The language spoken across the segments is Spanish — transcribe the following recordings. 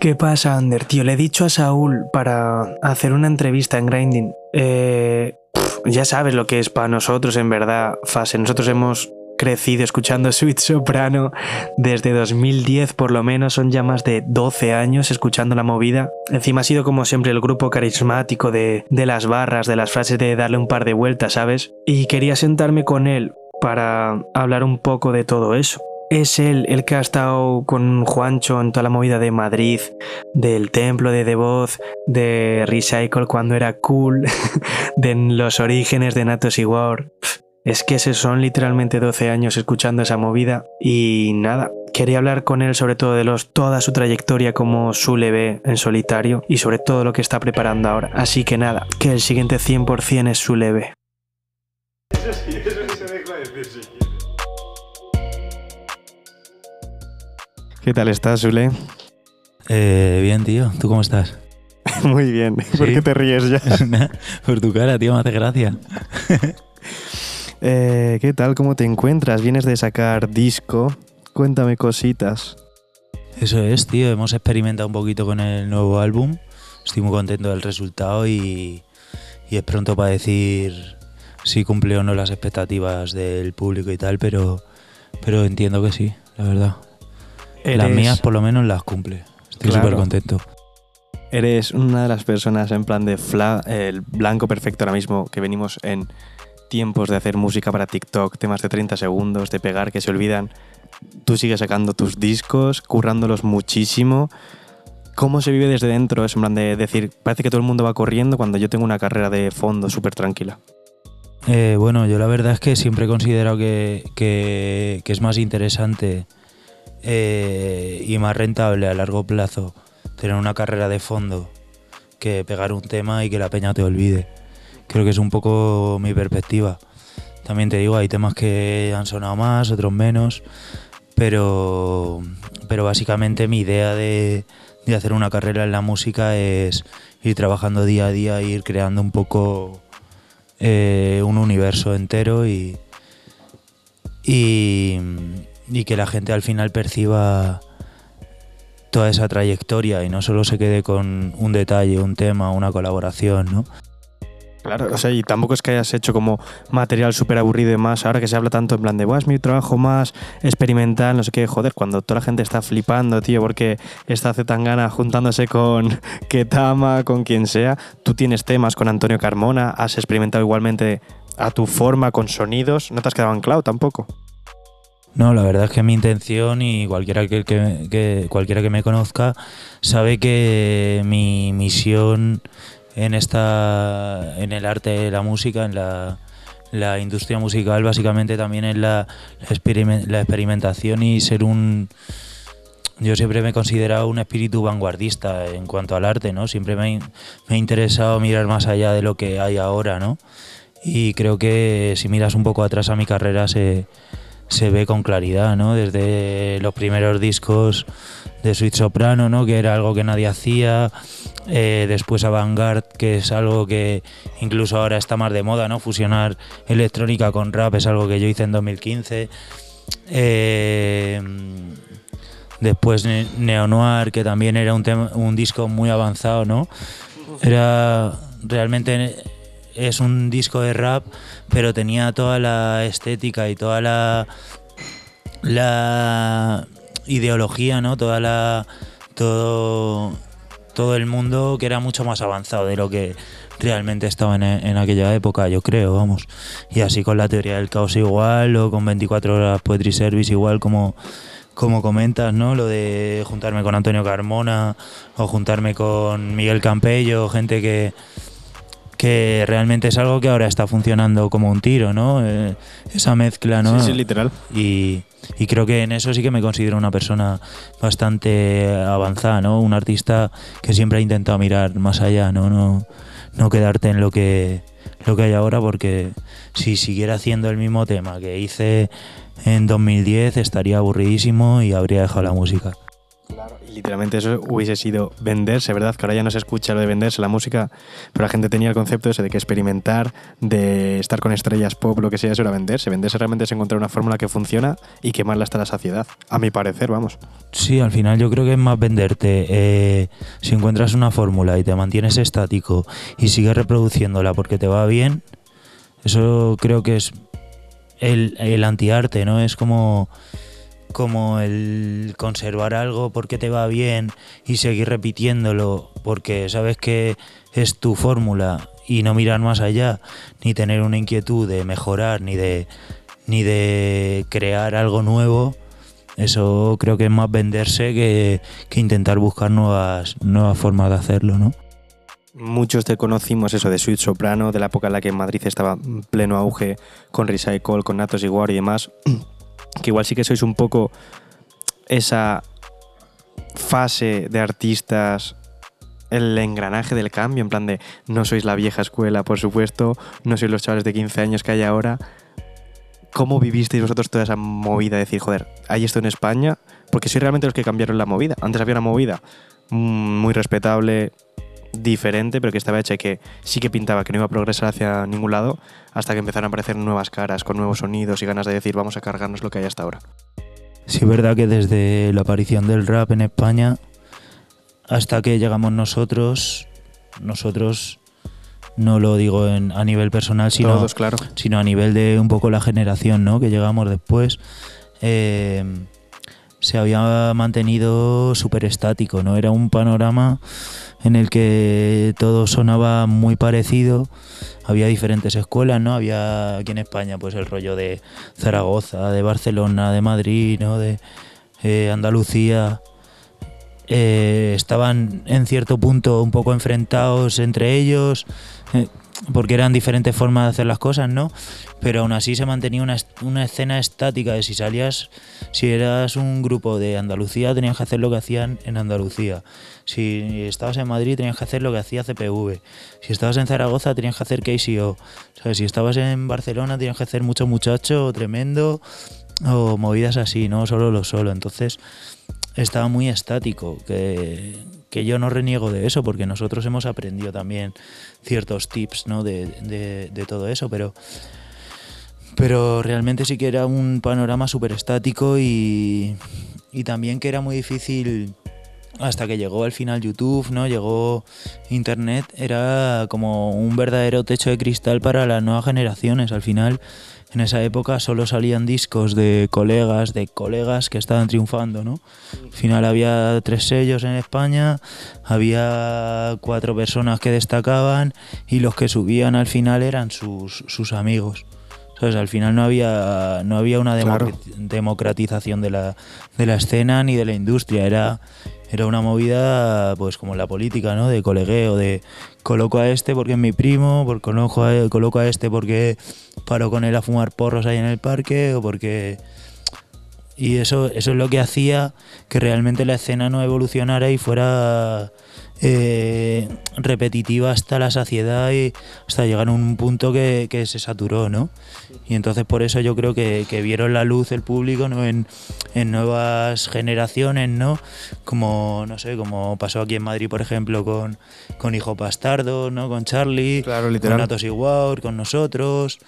¿Qué pasa, Ander? Tío, le he dicho a Saúl para hacer una entrevista en Grinding. Eh, ya sabes lo que es para nosotros, en verdad, Fase. Nosotros hemos crecido escuchando Sweet Soprano desde 2010 por lo menos, son ya más de 12 años escuchando la movida. Encima ha sido como siempre el grupo carismático de, de las barras, de las frases de darle un par de vueltas, ¿sabes? Y quería sentarme con él para hablar un poco de todo eso. Es él el que ha estado con Juancho en toda la movida de Madrid, del templo de The Voz, de Recycle cuando era cool, de los orígenes de Natos y War. Es que se son literalmente 12 años escuchando esa movida y nada, quería hablar con él sobre todo de los, toda su trayectoria como Sule ve en solitario y sobre todo lo que está preparando ahora. Así que nada, que el siguiente 100% es Sule ¿Qué tal estás, Sule? Eh, bien, tío. ¿Tú cómo estás? Muy bien. ¿Por Sí. qué te ríes ya? Por tu cara, tío, me hace gracia. Eh, ¿Qué tal? ¿Cómo te encuentras? Vienes de sacar disco. Cuéntame cositas. Eso es, tío. Hemos experimentado un poquito con el nuevo álbum. Estoy muy contento del resultado y, y es pronto para decir si cumple o no las expectativas del público y tal, pero, pero entiendo que sí, la verdad. Las mías por lo menos las cumple. Estoy Claro. súper contento. Eres una de las personas en plan de fla, el blanco perfecto ahora mismo, que venimos en tiempos de hacer música para TikTok, temas de 30 segundos, de pegar, que se olvidan. Tú sigues sacando tus discos, currándolos muchísimo. ¿Cómo se vive desde dentro? Es en plan de decir, parece que todo el mundo va corriendo cuando yo tengo una carrera de fondo súper tranquila. Eh, bueno, yo la verdad es que siempre he considerado que, que- que es más interesante eh, y más rentable a largo plazo tener una carrera de fondo que pegar un tema y que la peña te olvide. Creo que es un poco mi perspectiva. También te digo, hay temas que han sonado más, otros menos, pero, pero básicamente mi idea de, de hacer una carrera en la música es ir trabajando día a día, ir creando un poco eh, un universo entero y, y, y que la gente al final perciba toda esa trayectoria y no solo se quede con un detalle, un tema, una colaboración, ¿no? Claro, o sea, y tampoco es que hayas hecho como material súper aburrido y más. Ahora que se habla tanto en plan de, "Buah, es mi trabajo más experimental, no sé qué, joder, cuando toda la gente está flipando, tío, porque está Zetangana juntándose con Ketama, con quien sea. Tú tienes temas con Antonio Carmona, has experimentado igualmente a tu forma, con sonidos, no te has quedado anclado tampoco. No, la verdad es que mi intención y cualquiera que, cualquiera que me conozca sabe que mi misión en esta en el arte, la música, en la, industria musical básicamente también es la, la experimen- la experimentación y ser un yo siempre me he considerado un espíritu vanguardista en cuanto al arte, ¿no? Siempre me, me ha interesado mirar más allá de lo que hay ahora, ¿no? Y creo que si miras un poco atrás a mi carrera se, se ve con claridad, ¿no? Desde los primeros discos de Sweet Soprano, ¿no? Que era algo que nadie hacía. eh, después Avantgarde, que es algo que incluso ahora está más de moda, ¿no? Fusionar electrónica con rap es algo que yo hice en 2015. Eh, después Ne- Neo Noir, que también era un, un disco muy avanzado, ¿no? Era realmente es un disco de rap, pero tenía toda la estética y toda la la ideología, ¿no? Toda la todo todo el mundo que era mucho más avanzado de lo que realmente estaba en, en aquella época, yo creo, vamos. Y así con la teoría del caos igual, o con 24 horas Poetry Service igual, como, como comentas, ¿no? Lo de juntarme con Antonio Carmona, o juntarme con Miguel Campello, gente que, que realmente es algo que ahora está funcionando como un tiro, ¿no? Eh, esa mezcla, ¿no? Sí, sí, literal. y, y creo que en eso sí que me considero una persona bastante avanzada, ¿no? Un artista que siempre ha intentado mirar más allá, ¿no? No, no quedarte en lo que, lo que hay ahora, porque si siguiera haciendo el mismo tema que hice en 2010 estaría aburridísimo y habría dejado la música. Literalmente eso hubiese sido venderse, ¿verdad? Que ahora ya no se escucha lo de venderse la música, pero la gente tenía el concepto ese de que experimentar, de estar con estrellas pop, lo que sea, eso era venderse. Venderse realmente es encontrar una fórmula que funciona y quemarla hasta la saciedad. A mi parecer, vamos. Sí, al final yo creo que es más venderte. Eh, si encuentras una fórmula y te mantienes estático y sigues reproduciéndola porque te va bien, eso creo que es el, el antiarte, ¿no? Es como como el conservar algo porque te va bien y seguir repitiéndolo porque sabes que es tu fórmula y no mirar más allá, ni tener una inquietud de mejorar, ni de, ni de crear algo nuevo, eso creo que es más venderse que, que intentar buscar nuevas, nuevas formas de hacerlo, ¿no? Muchos te conocimos eso de Sweet Soprano, de la época en la que en Madrid estaba en pleno auge con Recycle, con Natos War y demás. Que igual sí que sois un poco esa fase de artistas, el engranaje del cambio, en plan de no sois la vieja escuela, por supuesto, no sois los chavales de 15 años que hay ahora. ¿Cómo vivisteis vosotros toda esa movida? De decir, joder, hay esto en España, porque sois realmente los que cambiaron la movida. Antes había una movida muy respetable, diferente, pero que estaba hecha y que sí que pintaba que no iba a progresar hacia ningún lado, hasta que empezaron a aparecer nuevas caras, con nuevos sonidos y ganas de decir, vamos a cargarnos lo que hay hasta ahora. Sí, es verdad que desde la aparición del rap en España hasta que llegamos nosotros, nosotros no lo digo en, a nivel personal, sino, Todos, claro. sino a nivel de un poco la generación ¿no? que llegamos después, eh, se había mantenido súper estático, ¿no? Era un panorama en el que todo sonaba muy parecido. Había diferentes escuelas, ¿no? Había aquí en España pues el rollo de Zaragoza, de Barcelona, de Madrid, ¿no? De eh, Andalucía. Eh, estaban en cierto punto un poco enfrentados entre ellos. eh, porque eran diferentes formas de hacer las cosas, ¿no? Pero aún así se mantenía una, una escena estática de si salías, si eras un grupo de Andalucía, tenías que hacer lo que hacían en Andalucía. Si estabas en Madrid, tenías que hacer lo que hacía CPV. Si estabas en Zaragoza, tenías que hacer KCO. ¿Sabes? Si estabas en Barcelona, tenías que hacer mucho muchacho, o tremendo, o movidas así, ¿no? Solo lo solo. Entonces, estaba muy estático, que, que yo no reniego de eso, porque nosotros hemos aprendido también ciertos tips ¿no? de, de- todo eso, pero, pero realmente sí que era un panorama súper estático y, y también que era muy difícil hasta que llegó al final YouTube, ¿no? Llegó Internet, era como un verdadero techo de cristal para las nuevas generaciones. Al final, en esa época solo salían discos de colegas, de colegas que estaban triunfando, ¿no? Al final había tres sellos en España, había cuatro personas que destacaban y los que subían al final eran sus, sus amigos. ¿Sabes? Al final no había, no había una Claro. democratización de la, de la escena ni de la industria. Era, era una movida, pues como la política, ¿no? De colegueo, de coloco a este porque es mi primo, por, coloco, a, coloco a este porque paro con él a fumar porros ahí en el parque o porque... Y eso, eso es lo que hacía que realmente la escena no evolucionara y fuera eh, repetitiva hasta la saciedad y hasta llegar a un punto que, que se saturó, ¿no? Y entonces por eso yo creo que, que vieron la luz el público ¿no? en, en nuevas generaciones, ¿no? Como, no sé, como pasó aquí en Madrid, por ejemplo, con, con Hijo Bastardo, ¿no? Con Charlie, Claro, con literal. Natos y Waur, con nosotros.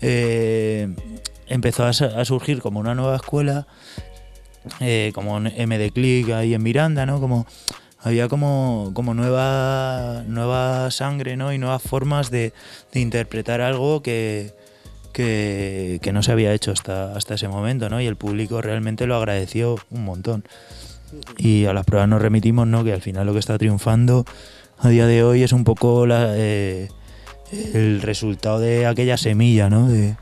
Eh, empezó a surgir como una nueva escuela, eh, como en MD Click ahí en Miranda, ¿no? Como había como, como nueva, nueva sangre, ¿no? Y nuevas formas de, de interpretar algo que, que, que no se había hecho hasta, hasta ese momento, ¿no? Y el público realmente lo agradeció un montón. Y a las pruebas nos remitimos, ¿no? Que al final lo que está triunfando a día de hoy es un poco la, eh, el resultado de aquella semilla, ¿no? De,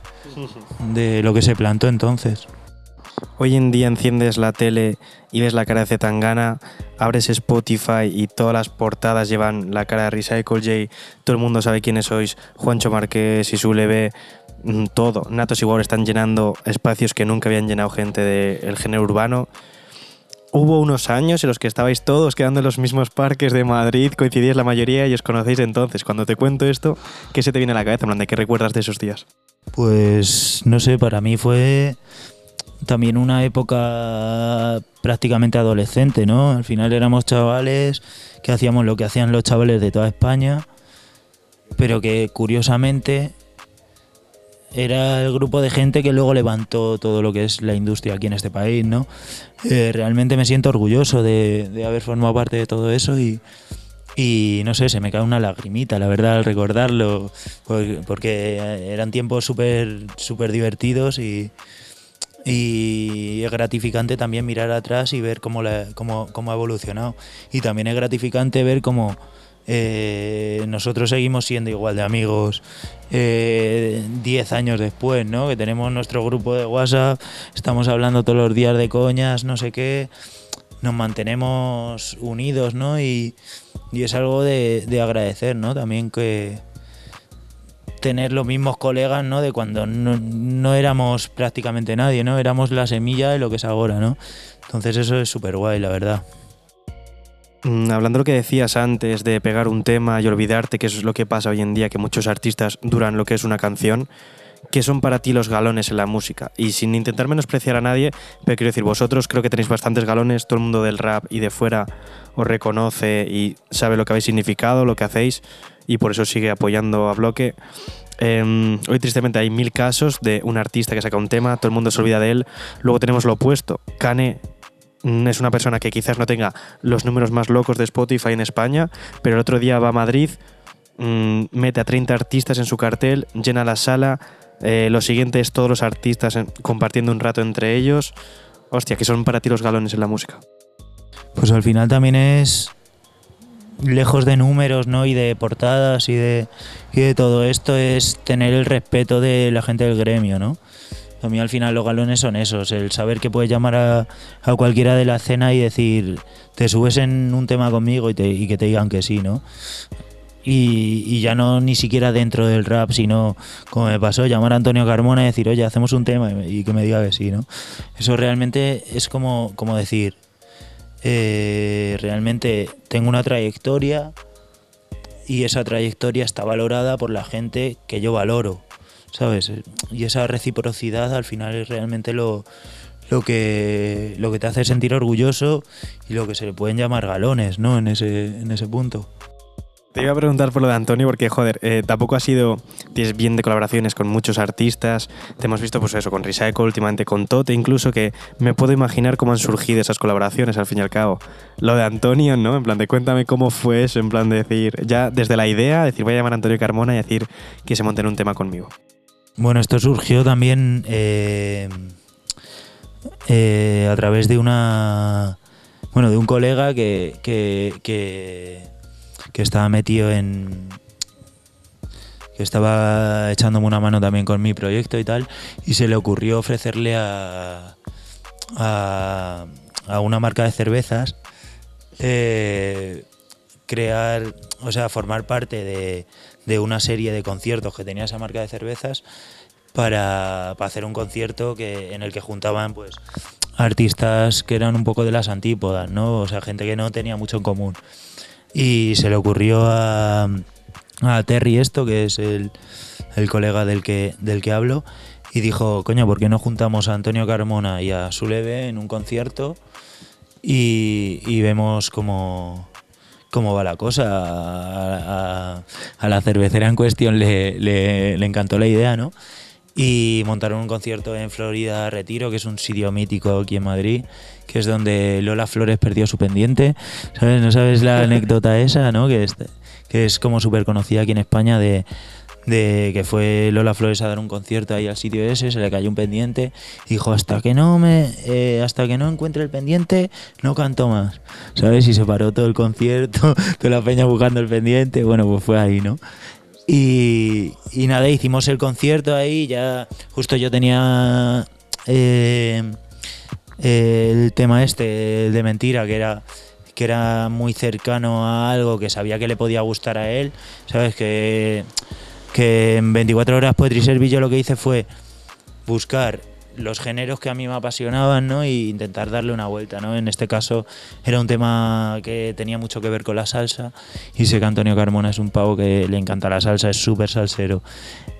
de lo que se plantó entonces. Hoy en día enciendes la tele y ves la cara de Zetangana, abres Spotify y todas las portadas llevan la cara de Recycle J, todo el mundo sabe quiénes sois, Juancho Marqués y su leve, mm, todo. Natos y están llenando espacios que nunca habían llenado gente del género urbano. Hubo unos años en los que estabais todos quedando en los mismos parques de Madrid, coincidíais la mayoría y os conocéis entonces. Cuando te cuento esto, ¿qué se te viene a la cabeza? ¿de qué recuerdas de esos días? Pues no sé, para mí fue también una época prácticamente adolescente, ¿no? Al final éramos chavales que hacíamos lo que hacían los chavales de toda España, pero que curiosamente era el grupo de gente que luego levantó todo lo que es la industria aquí en este país, ¿no? Eh, realmente me siento orgulloso de, de haber formado parte de todo eso y, no sé, se me cae una lagrimita, la verdad, al recordarlo, porque, eran tiempos súper divertidos y, y es gratificante también mirar atrás y ver cómo, la- cómo, cómo ha evolucionado. Y también es gratificante ver cómo eh, nosotros seguimos siendo igual de amigos eh, 10 años después, ¿no? Que tenemos nuestro grupo de WhatsApp, estamos hablando todos los días de coñas, no sé qué, nos mantenemos unidos, ¿no? Y, y es algo de, de agradecer, ¿no? También que tener los mismos colegas, ¿no? De cuando no, no éramos prácticamente nadie, ¿no? Éramos la semilla de lo que es ahora, ¿no? Entonces eso es súper guay, la verdad. Mm, Hablando de lo que decías antes de pegar un tema y olvidarte, que eso es lo que pasa hoy en día, que muchos artistas duran lo que es una canción, ¿qué son para ti los galones en la música? Y sin intentar menospreciar a nadie, pero quiero decir, vosotros creo que tenéis bastantes galones, todo el mundo del rap y de fuera os reconoce y sabe lo que habéis significado, lo que hacéis, y por eso sigue apoyando a Bloque. Em, hoy tristemente hay mil casos de un artista que saca un tema, todo el mundo se olvida de él. Luego tenemos lo opuesto. Kane mm, es una persona que quizás no tenga los números más locos de Spotify en España, pero el otro día va a Madrid, mm, mete a 30 artistas en su cartel, llena la sala. eh, lo siguiente es todos los artistas en- compartiendo un rato entre ellos. Hostia, que son para ti los galones en la música. Pues al final también es lejos de números, ¿no? Y de portadas y de, y de todo esto es tener el respeto de la gente del gremio, ¿no? A mí al final los galones son esos, el saber que puedes llamar a, a cualquiera de la cena y decir, te subes en un tema conmigo y, te- y que te digan que sí, ¿no? Y, y ya no ni siquiera dentro del rap, sino como me pasó, llamar a Antonio Carmona y decir, oye, hacemos un tema y, y que me diga que sí, ¿no? Eso realmente es como, como decir, eh, realmente tengo una trayectoria y esa trayectoria está valorada por la gente que yo valoro, ¿sabes? Y esa reciprocidad al final es realmente lo, lo, que, lo que te hace sentir orgulloso y lo que se le pueden llamar galones, ¿no? En ese, en ese punto. Te iba a preguntar por lo de Antonio, porque, joder, eh, tampoco ha sido. Tienes bien de colaboraciones con muchos artistas. Te hemos visto, pues eso, con Recycle, últimamente con Tote, incluso que me puedo imaginar cómo han surgido esas colaboraciones al fin y al cabo. Lo de Antonio, ¿no? En plan de cuéntame cómo fue eso, en plan de decir, ya desde la idea, decir, voy a llamar a Antonio Carmona y decir que se monte en un tema conmigo. Bueno, esto surgió también eh, eh, a través de una. Bueno, de un colega que, que, que, que estaba metido en. que estaba echándome una mano también con mi proyecto y tal, y se le ocurrió ofrecerle a. a, una marca de cervezas. eh, crear, o sea, formar parte de, de una serie de conciertos que tenía esa marca de cervezas para, para hacer un concierto que, en el que juntaban pues artistas que eran un poco de las antípodas, ¿no? O sea, gente que no tenía mucho en común. Y se le ocurrió a, a Terry esto, que es el, el colega del que, del que hablo, y dijo, coño, ¿por qué no juntamos a Antonio Carmona y a Suleve en un concierto y, y vemos cómo, cómo va la cosa. A, a- la cervecera en cuestión le, le- le encantó la idea, ¿no? Y montaron un concierto en Florida Retiro, que es un sitio mítico aquí en Madrid, que es donde Lola Flores perdió su pendiente. ¿Sabes? ¿No sabes la anécdota esa, no? Que es, que es como súper conocida aquí en España de, de que fue Lola Flores a dar un concierto ahí al sitio ese, se le cayó un pendiente, y dijo hasta que no me, eh, hasta que no encuentre el pendiente, no canto más, ¿sabes? Y se paró todo el concierto, toda la peña buscando el pendiente, bueno, pues fue ahí, ¿no? Y, y nada, hicimos el concierto ahí, ya justo yo tenía eh, el tema este, el de mentira, que era que era muy cercano a algo que sabía que le podía gustar a él, ¿sabes? Que, que en 24 horas Poetry Service yo lo que hice fue buscar los géneros que a mí me apasionaban, ¿no? Y intentar darle una vuelta, ¿no? En este caso era un tema que tenía mucho que ver con la salsa y sé que Antonio Carmona es un pavo que le encanta la salsa, es súper salsero.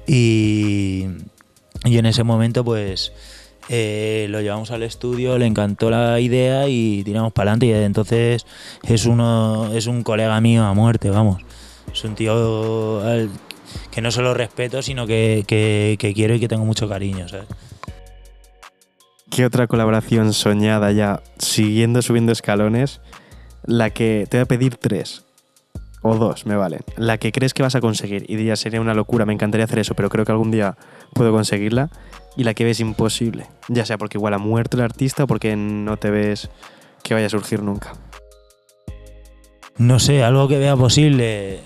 Y, y en ese momento, pues, eh, lo llevamos al estudio, le encantó la idea y tiramos para adelante. Y desde entonces es uno, es un colega mío a muerte, vamos. Es un tío que no solo respeto, sino que, que- que quiero y que tengo mucho cariño, ¿sabes? ¿Qué otra colaboración soñada ya, siguiendo subiendo escalones? La que te voy a pedir tres. O dos, me valen. La que crees que vas a conseguir. Y dirías, sería una locura, me encantaría hacer eso, pero creo que algún día puedo conseguirla. Y la que ves imposible. Ya sea porque igual ha muerto el artista o porque no te ves que vaya a surgir nunca. No sé, algo que vea posible.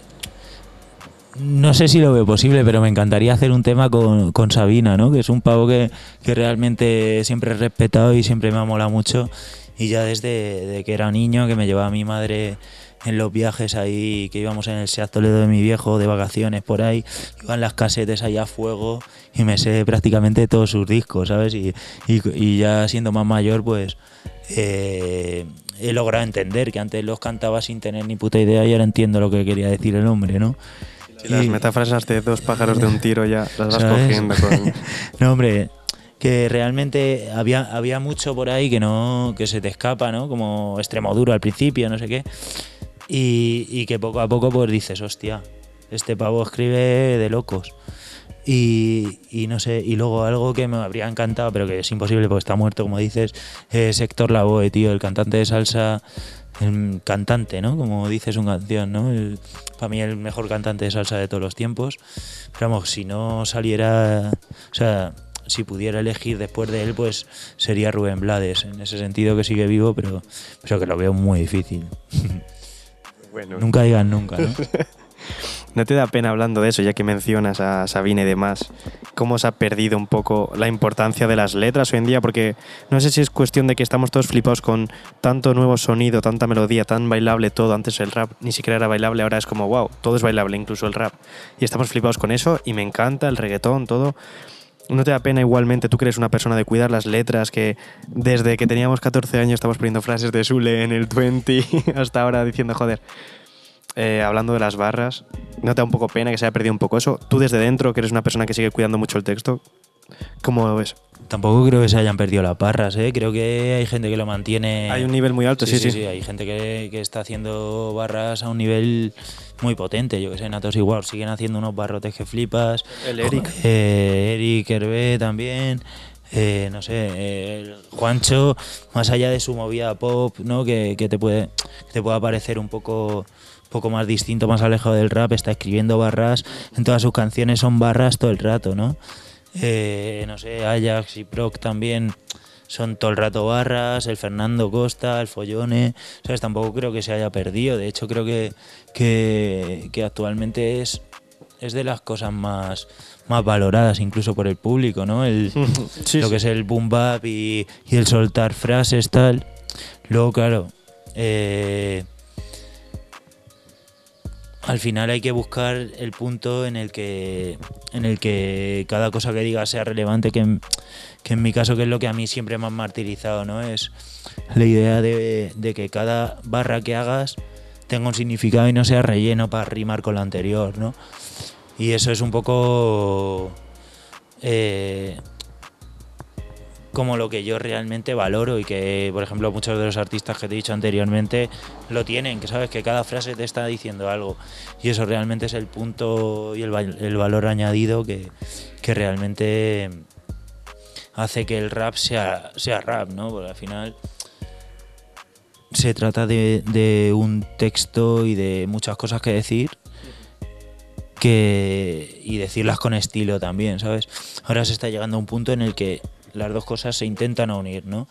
No sé si lo veo posible, pero me encantaría hacer un tema con, con Sabina, ¿no? Que es un pavo que, que realmente siempre he respetado y siempre me ha molado mucho. Y ya desde de que era niño, que me llevaba mi madre en los viajes ahí, que íbamos en el Seat Toledo de mi viejo, de vacaciones por ahí, iban las casetes ahí a fuego y me sé prácticamente todos sus discos, ¿sabes? Y, y- y ya siendo más mayor, pues eh, he logrado entender que antes los cantaba sin tener ni puta idea y ahora entiendo lo que quería decir el hombre, ¿no? Si las Y- metáforas de dos pájaros de un tiro ya las vas ¿Sabes? cogiendo con... No, hombre, que realmente había, había mucho por ahí que no que se te escapa, ¿no? Como extremo duro al principio, no sé qué. Y, y que poco a poco pues dices, hostia, este pavo escribe de locos. Y, y no sé, y luego algo que me habría encantado, pero que es imposible porque está muerto, como dices, es Héctor Lavoe, tío, el cantante de salsa, el cantante, ¿no? Como dice su canción, ¿no? El- para mí el mejor cantante de salsa de todos los tiempos. Pero vamos, si no saliera, o sea, si pudiera elegir después de él, pues sería Rubén Blades. En ese sentido que sigue vivo, pero, pero que lo veo muy difícil. Bueno, Nunca digan nunca, ¿no? ¿No te da pena hablando de eso, ya que mencionas a Sabine y demás? ¿Cómo se ha perdido un poco la importancia de las letras hoy en día? Porque no sé si es cuestión de que estamos todos flipados con tanto nuevo sonido, tanta melodía, tan bailable todo. Antes el rap ni siquiera era bailable, ahora es como, wow, todo es bailable, incluso el rap. Y estamos flipados con eso y me encanta el reggaetón, todo. ¿No te da pena igualmente, tú que eres una persona de cuidar las letras, que desde que teníamos 14 años estamos poniendo frases de Sule en el 20 hasta ahora diciendo, joder, eh, hablando de las barras, ¿no te da un poco pena que se haya perdido un poco eso? Tú desde dentro, que eres una persona que sigue cuidando mucho el texto, ¿cómo lo ves? Tampoco creo que se hayan perdido las barras, ¿eh? Creo que hay gente que lo mantiene. Hay un nivel muy alto, sí, sí. sí, Hay gente que, que está haciendo barras a un nivel muy potente. Yo que sé, Natos igual, siguen haciendo unos barrotes que flipas. El Eric. Eh, Eric Hervé también. Eh, no sé, eh, Juancho, más allá de su movida pop, ¿no? Que, que te puede que te pueda parecer un poco poco más distinto, más alejado del rap, está escribiendo barras, en todas sus canciones son barras todo el rato, ¿no? Eh, no sé, Ajax y Proc también son todo el rato barras, el Fernando Costa, el Follone, ¿sabes? Tampoco creo que se haya perdido, de hecho creo que, que, que actualmente es, es de las cosas más, más valoradas incluso por el público, ¿no? El, Sí, lo sí. que es el boom bap y, y el soltar frases, tal. Luego, claro, eh, al final hay que buscar el punto en el que en el que cada cosa que digas sea relevante, que en, mi caso, que es lo que a mí siempre me ha martirizado, ¿no? Es la idea de, de que cada barra que hagas tenga un significado y no sea relleno para rimar con la anterior, ¿no? Y eso es un poco eh, como lo que yo realmente valoro y que, por ejemplo, muchos de los artistas que te he dicho anteriormente lo tienen, que sabes que cada frase te está diciendo algo. Y eso realmente es el punto y el, el valor añadido que, que realmente hace que el rap sea, sea rap, ¿no? Porque al final se trata de, de un texto y de muchas cosas que decir que y decirlas con estilo también, ¿sabes? Ahora se está llegando a un punto en el que las dos cosas se intentan unir, ¿no?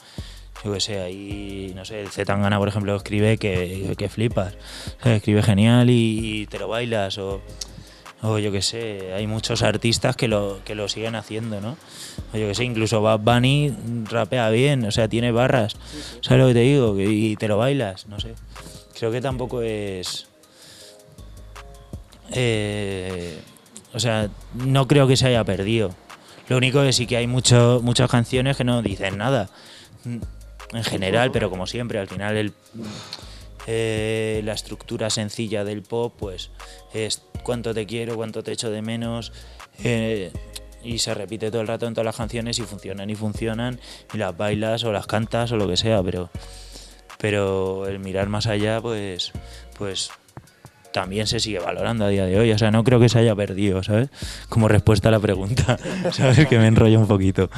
Yo que sé, ahí, no sé, el Zetangana, por ejemplo, escribe que, que flipas, escribe genial y, y te lo bailas, o, o yo que sé, hay muchos artistas que lo, que lo siguen haciendo, ¿no? O yo que sé, incluso Bad Bunny rapea bien, o sea, tiene barras, ¿sabes lo que te digo? Y te lo bailas, no sé. Creo que tampoco es... eh, o sea, no creo que se haya perdido. Lo único que sí que hay mucho, muchas canciones que no dicen nada. En general, pero como siempre, al final eh, la estructura sencilla del pop, pues es cuánto te quiero, cuánto te echo de menos. eh, y se repite todo el rato en todas las canciones y funcionan y funcionan y las bailas o las cantas o lo que sea, pero pero el mirar más allá pues pues también se sigue valorando a día de hoy, o sea, no creo que se haya perdido, ¿sabes? Como respuesta a la pregunta, ¿sabes? Que me enrollo un poquito,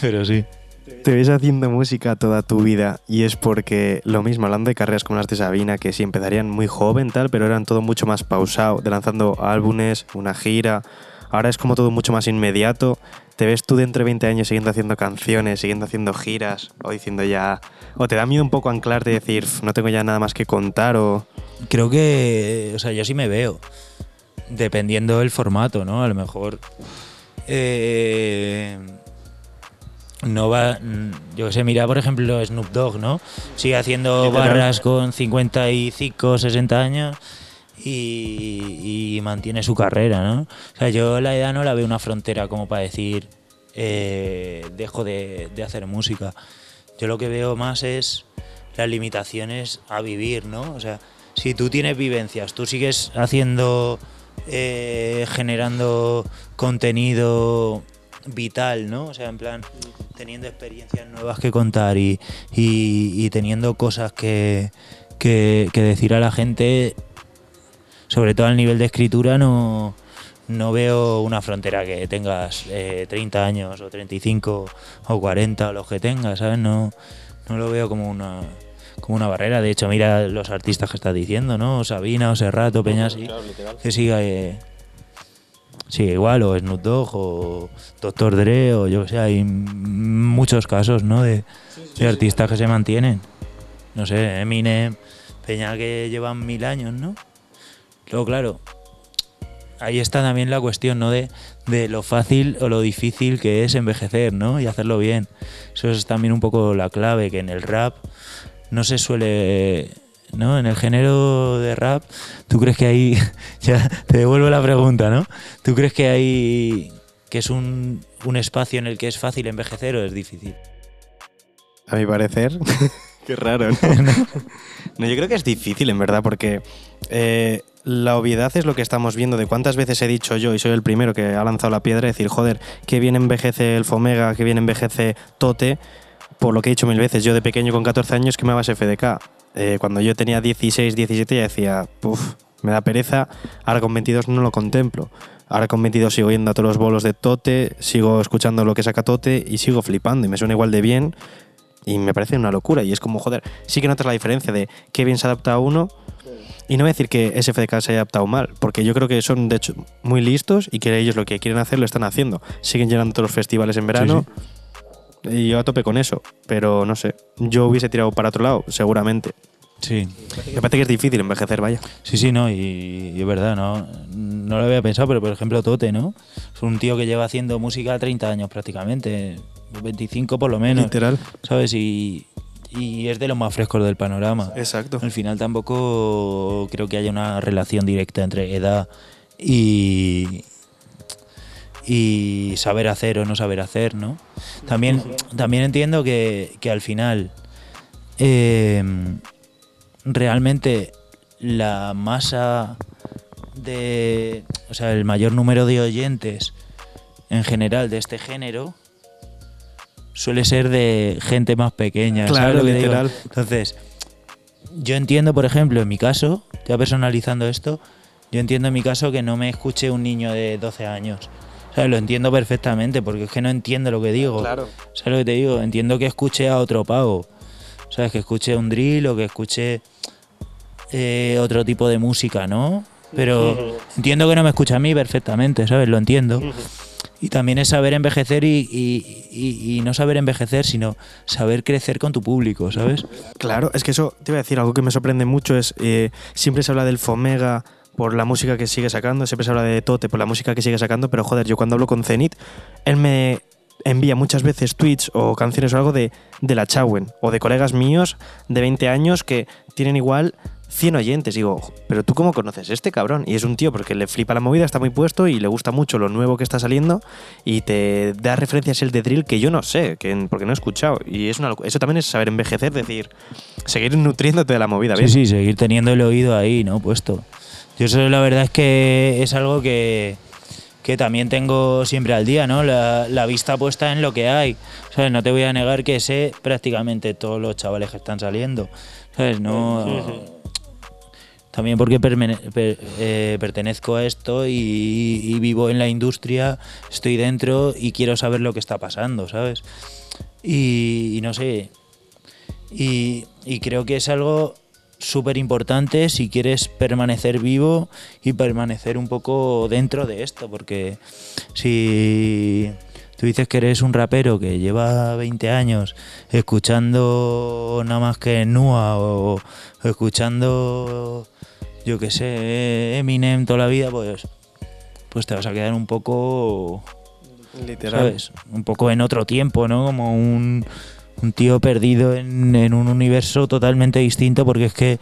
pero sí. Te ves haciendo música toda tu vida y es porque lo mismo, hablando de carreras como las de Sabina, que sí empezarían muy joven tal, pero eran todo mucho más pausado, de lanzando álbumes, una gira, ahora es como todo mucho más inmediato. ¿Te ves tú dentro de 20 años siguiendo haciendo canciones, siguiendo haciendo giras o diciendo ya... o te da miedo un poco anclarte y decir, "F, no tengo ya nada más que contar o... Creo que, o sea, yo sí me veo, dependiendo del formato, ¿no? A lo mejor eh, no va, yo sé, mira por ejemplo Snoop Dogg, ¿no? Sigue haciendo barras con 55, 60 años y, mantiene su carrera, ¿no? O sea, yo la edad no la veo una frontera como para decir eh, dejo de, hacer música. Yo lo que veo más es las limitaciones a vivir, ¿no? O sea, si tú tienes vivencias, tú sigues haciendo, eh, generando contenido vital, ¿no? O sea, en plan, teniendo experiencias nuevas que contar y, teniendo cosas que decir a la gente, sobre todo al nivel de escritura, no, no veo una frontera que tengas eh, 30 años o 35 o 40 o los que tengas, ¿sabes? No, no lo veo como una como una barrera. De hecho, mira los artistas que estás diciendo, ¿no? Sabina o Serrato, Peñasi, que siga, eh, sigue igual, o Snoop Dogg, o Dr. Dre, o yo que sé, hay muchos casos, ¿no? De, de artistas que se mantienen. No sé, Eminem, Peña que llevan mil años, ¿no? Luego, claro, ahí está también la cuestión, ¿no? De, de lo fácil o lo difícil que es envejecer, ¿no? Y hacerlo bien. Eso es también un poco la clave, que en el rap no se suele... ¿No? En el género de rap, ¿tú crees que hay... ya te devuelvo la pregunta, ¿no? ¿Tú crees que hay... que es un, un espacio en el que es fácil envejecer o es difícil? A mi parecer. Qué raro, ¿no? no, yo creo que es difícil, en verdad, porque eh, la obviedad es lo que estamos viendo de cuántas veces he dicho yo, y soy el primero que ha lanzado la piedra, decir, joder, que bien envejece el Fomega, que bien envejece Tote, por lo que he dicho mil veces. Yo de pequeño con 14 años que me vas FDK. Eh, cuando yo tenía 16, 17 ya decía, puff, me da pereza, ahora con 22 no lo contemplo. Ahora con 22 sigo yendo a todos los bolos de Tote, sigo escuchando lo que saca Tote y sigo flipando y me suena igual de bien y me parece una locura. Y es como, joder, sí que notas la diferencia de qué bien se adapta a uno. Y no voy a decir que SFDK se haya adaptado mal, porque yo creo que son de hecho muy listos y que ellos lo que quieren hacer lo están haciendo. Siguen llenando todos los festivales en verano. Y yo a tope con eso. Pero no sé, yo hubiese tirado para otro lado, seguramente. Sí. Me parece que es difícil envejecer, vaya. Sí, sí, no, y, y es verdad, no, no lo había pensado, pero por ejemplo Tote, ¿no? Es un tío que lleva haciendo música 30 años prácticamente, 25 por lo menos, Literal. ¿sabes? Y, y es de los más frescos del panorama. Exacto. Al final tampoco creo que haya una relación directa entre edad y, y saber hacer o no saber hacer, ¿no? También, también entiendo que, que al final eh, realmente la masa de, o sea, el mayor número de oyentes en general de este género suele ser de gente más pequeña, ¿sabes Claro, lo que digo? literal. Entonces, yo entiendo, por ejemplo, en mi caso, ya personalizando esto, yo entiendo en mi caso que no me escuche un niño de 12 años. O sea, lo entiendo perfectamente, porque es que no entiendo lo que digo. Claro. ¿Sabes lo que te digo? Entiendo que escuche a otro pavo. ¿Sabes? Que escuche un drill o que escuche eh, otro tipo de música, ¿no? Pero entiendo que no me escucha a mí perfectamente, ¿sabes? Lo entiendo. Y también es saber envejecer y, y- y- y no saber envejecer, sino saber crecer con tu público, ¿sabes? Claro, es que eso, te iba a decir, algo que me sorprende mucho es, eh, siempre se habla del Fomega por la música que sigue sacando, siempre se habla de Tote por la música que sigue sacando, pero joder, yo cuando hablo con Zenit, él me envía muchas veces tweets o canciones o algo de, de la Chauen o de colegas míos de 20 años que tienen igual 100 oyentes. Digo, pero tú cómo conoces a este cabrón? Y es un tío porque le flipa la movida, está muy puesto y le gusta mucho lo nuevo que está saliendo y te da referencias el de drill que yo no sé, que, porque no he escuchado. Y es una eso también es saber envejecer, decir, seguir nutriéndote de la movida. Sí, ¿ves? sí, seguir teniendo el oído ahí, ¿no? Puesto. Yo eso la verdad es que es algo que, que también tengo siempre al día, ¿no? La, la vista puesta en lo que hay. ¿Sabes? No te voy a negar que sé prácticamente todos los chavales que están saliendo. ¿Sabes? No. También porque eh, pertenezco a esto y, vivo en la industria, estoy dentro y quiero saber lo que está pasando, ¿sabes? Y, no sé. Y, y creo que es algo súper importante si quieres permanecer vivo y permanecer un poco dentro de esto, porque si tú dices que eres un rapero que lleva 20 años escuchando nada más que Nua o escuchando, yo qué sé, Eminem toda la vida, pues, pues te vas a quedar un poco Literal. ¿sabes? Un poco en otro tiempo, ¿no? Como un, un tío perdido en, en un universo totalmente distinto, porque es que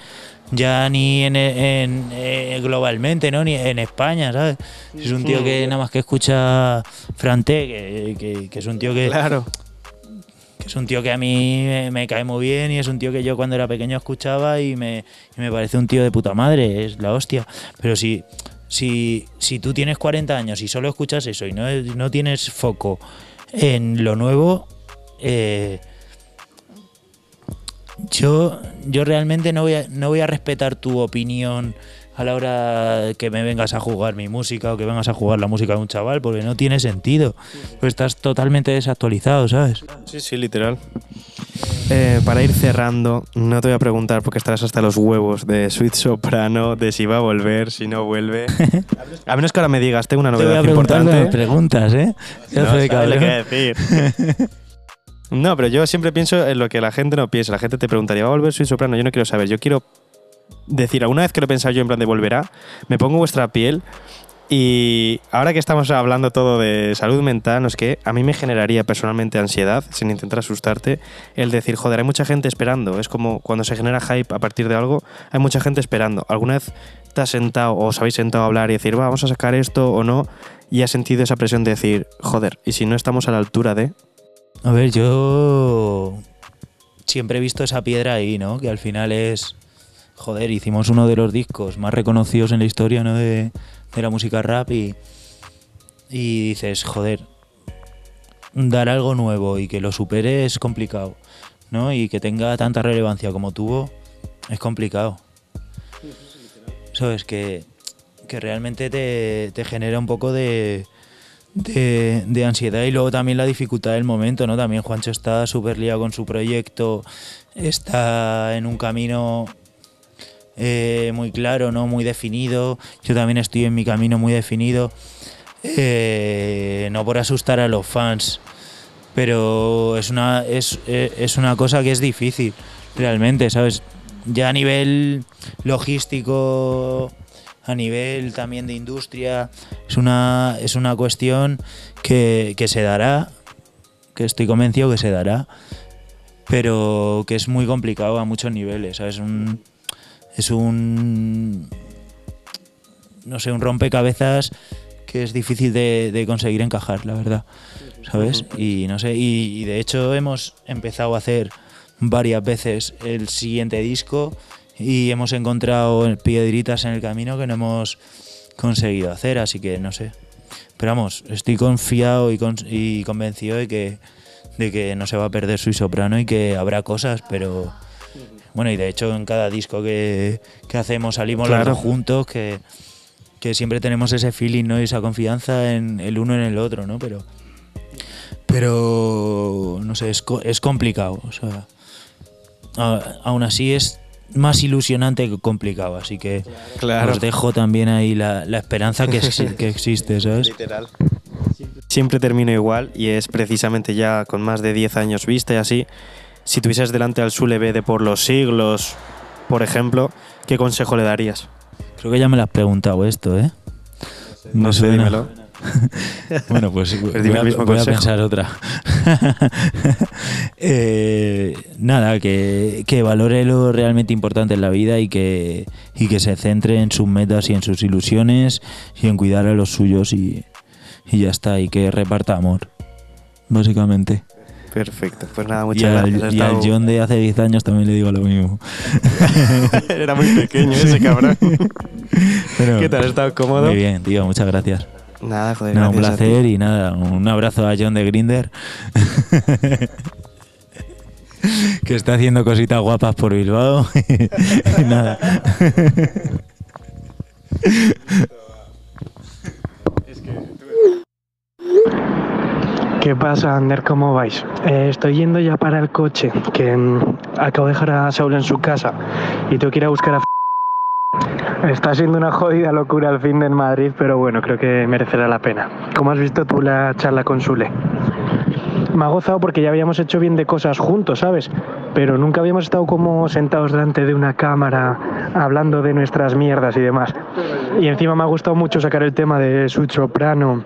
ya ni en, en- eh, globalmente, ¿no? Ni en España, ¿sabes? Es un tío que nada más que escucha Frante, que, que- que es un tío que, Claro. Es un tío que a mí me, cae muy bien y es un tío que yo cuando era pequeño escuchaba y me, me parece un tío de puta madre, es la hostia. Pero si, si, si tú tienes 40 años y solo escuchas eso y no, no tienes foco en lo nuevo, eh, yo, yo realmente no voy, no voy a respetar tu opinión a la hora que me vengas a jugar mi música o que vengas a jugar la música de un chaval, porque no tiene sentido. Pues estás totalmente desactualizado, ¿sabes? Sí, sí, literal. Eh, para ir cerrando, no te voy a preguntar porque estarás hasta los huevos de Sweet Soprano, de si va a volver, si no vuelve. A menos que ahora me digas, tengo una Te voy novedad a preguntar importante. preguntas, ¿eh? Te No lo que decir. No, pero yo siempre pienso en lo que la gente no piensa. La gente te preguntaría, ¿va a volver Sweet Soprano? Yo no quiero saber. Yo quiero decir, alguna vez que lo he pensado yo en plan de volverá, me pongo vuestra piel y ahora que estamos hablando todo de salud mental, no es que a mí me generaría personalmente ansiedad, sin intentar asustarte, el decir, joder, hay mucha gente esperando. Es como cuando se genera hype a partir de algo, hay mucha gente esperando. ¿Alguna vez te has sentado o os habéis sentado a hablar y decir, "Va, vamos a sacar esto o no? Y has sentido esa presión de decir, joder, ¿y si no estamos a la altura de...? A ver, yo siempre he visto esa piedra ahí, ¿no? Que al final es. Joder, hicimos uno de los discos más reconocidos en la historia, ¿no? De, la música rap y. Y dices, joder, dar algo nuevo y que lo supere es complicado, ¿no? Y que tenga tanta relevancia como tuvo es complicado. ¿Sabes? Que, que realmente te, te genera un poco de, de, de ansiedad y luego también la dificultad del momento, ¿no? También Juancho está súper liado con su proyecto, está en un camino eh, muy claro, ¿no? Muy definido. Yo también estoy en mi camino muy definido. Eh, no por asustar a los fans, pero es una, es, eh, es una cosa que es difícil, realmente, ¿sabes? Ya a nivel logístico, a nivel también de industria, es una, es una cuestión que, que se dará, que estoy convencido que se dará, pero que es muy complicado a muchos niveles, ¿sabes? Es un, no sé, un rompecabezas que es difícil de, conseguir encajar, la verdad, ¿sabes? Y no sé, y, de hecho hemos empezado a hacer varias veces el siguiente disco y hemos encontrado piedritas en el camino que no hemos conseguido hacer, así que no sé. Pero vamos, estoy confiado y, con- y convencido de que, de que no se va a perder su soprano y que habrá cosas, pero bueno, y de hecho en cada disco que, que hacemos salimos Claro. los dos juntos, que, que siempre tenemos ese feeling ¿no? y esa confianza en el uno en el otro, ¿no? Pero, pero no sé, es, es complicado. O sea, a- aún así es más ilusionante que complicado, así que Claro. os dejo también ahí la, la esperanza que, que existe, ¿sabes? Literal. Siempre termino igual y es precisamente ya con más de 10 años vista y así. Si tuvieses delante al Sule B de por los siglos, por ejemplo, ¿qué consejo le darías? Creo que ya me lo has preguntado esto, ¿eh? No sé, dímelo. Bueno, pues, voy, a, voy a pensar otra. Eh, nada, que, que valore lo realmente importante en la vida y que, y que se centre en sus metas y en sus ilusiones y en cuidar a los suyos y, y ya está, y que reparta amor, básicamente. Perfecto. Pues nada, Y muchas al, gracias. Ha y al John de hace 10 años también le digo lo mismo. Era muy pequeño ese cabrón. Pero- ¿Qué tal? ¿Has estado cómodo? Muy bien, tío, muchas gracias. Nada, joder, un gracias placer y nada, un abrazo a John de Grinder. que está haciendo cositas guapas por Bilbao. Y nada. ¿Qué pasa, Ander? ¿Cómo vais? Eh, estoy yendo ya para el coche, que mm, acabo de dejar a Saúl en su casa y tengo que ir a buscar a... Está siendo una jodida locura el fin de en Madrid, pero bueno, creo que merecerá la pena. ¿Cómo has visto tú la charla con Sule? Me ha gozado porque ya habíamos hecho bien de cosas juntos, ¿sabes? Pero nunca habíamos estado como sentados delante de una cámara hablando de nuestras mierdas y demás. Y encima me ha gustado mucho sacar el tema de su soprano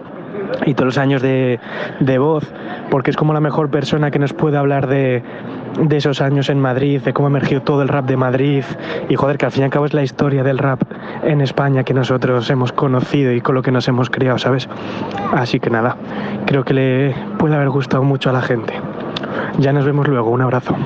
y todos los años de, de voz, porque es como la mejor persona que nos puede hablar de, de esos años en Madrid, de cómo emergió todo el rap de Madrid, y joder, que al fin y al cabo es la historia del rap en España que nosotros hemos conocido y con lo que nos hemos criado, ¿sabes? Así que nada, creo que le puede haber gustado mucho a la gente. Ya nos vemos luego, un abrazo.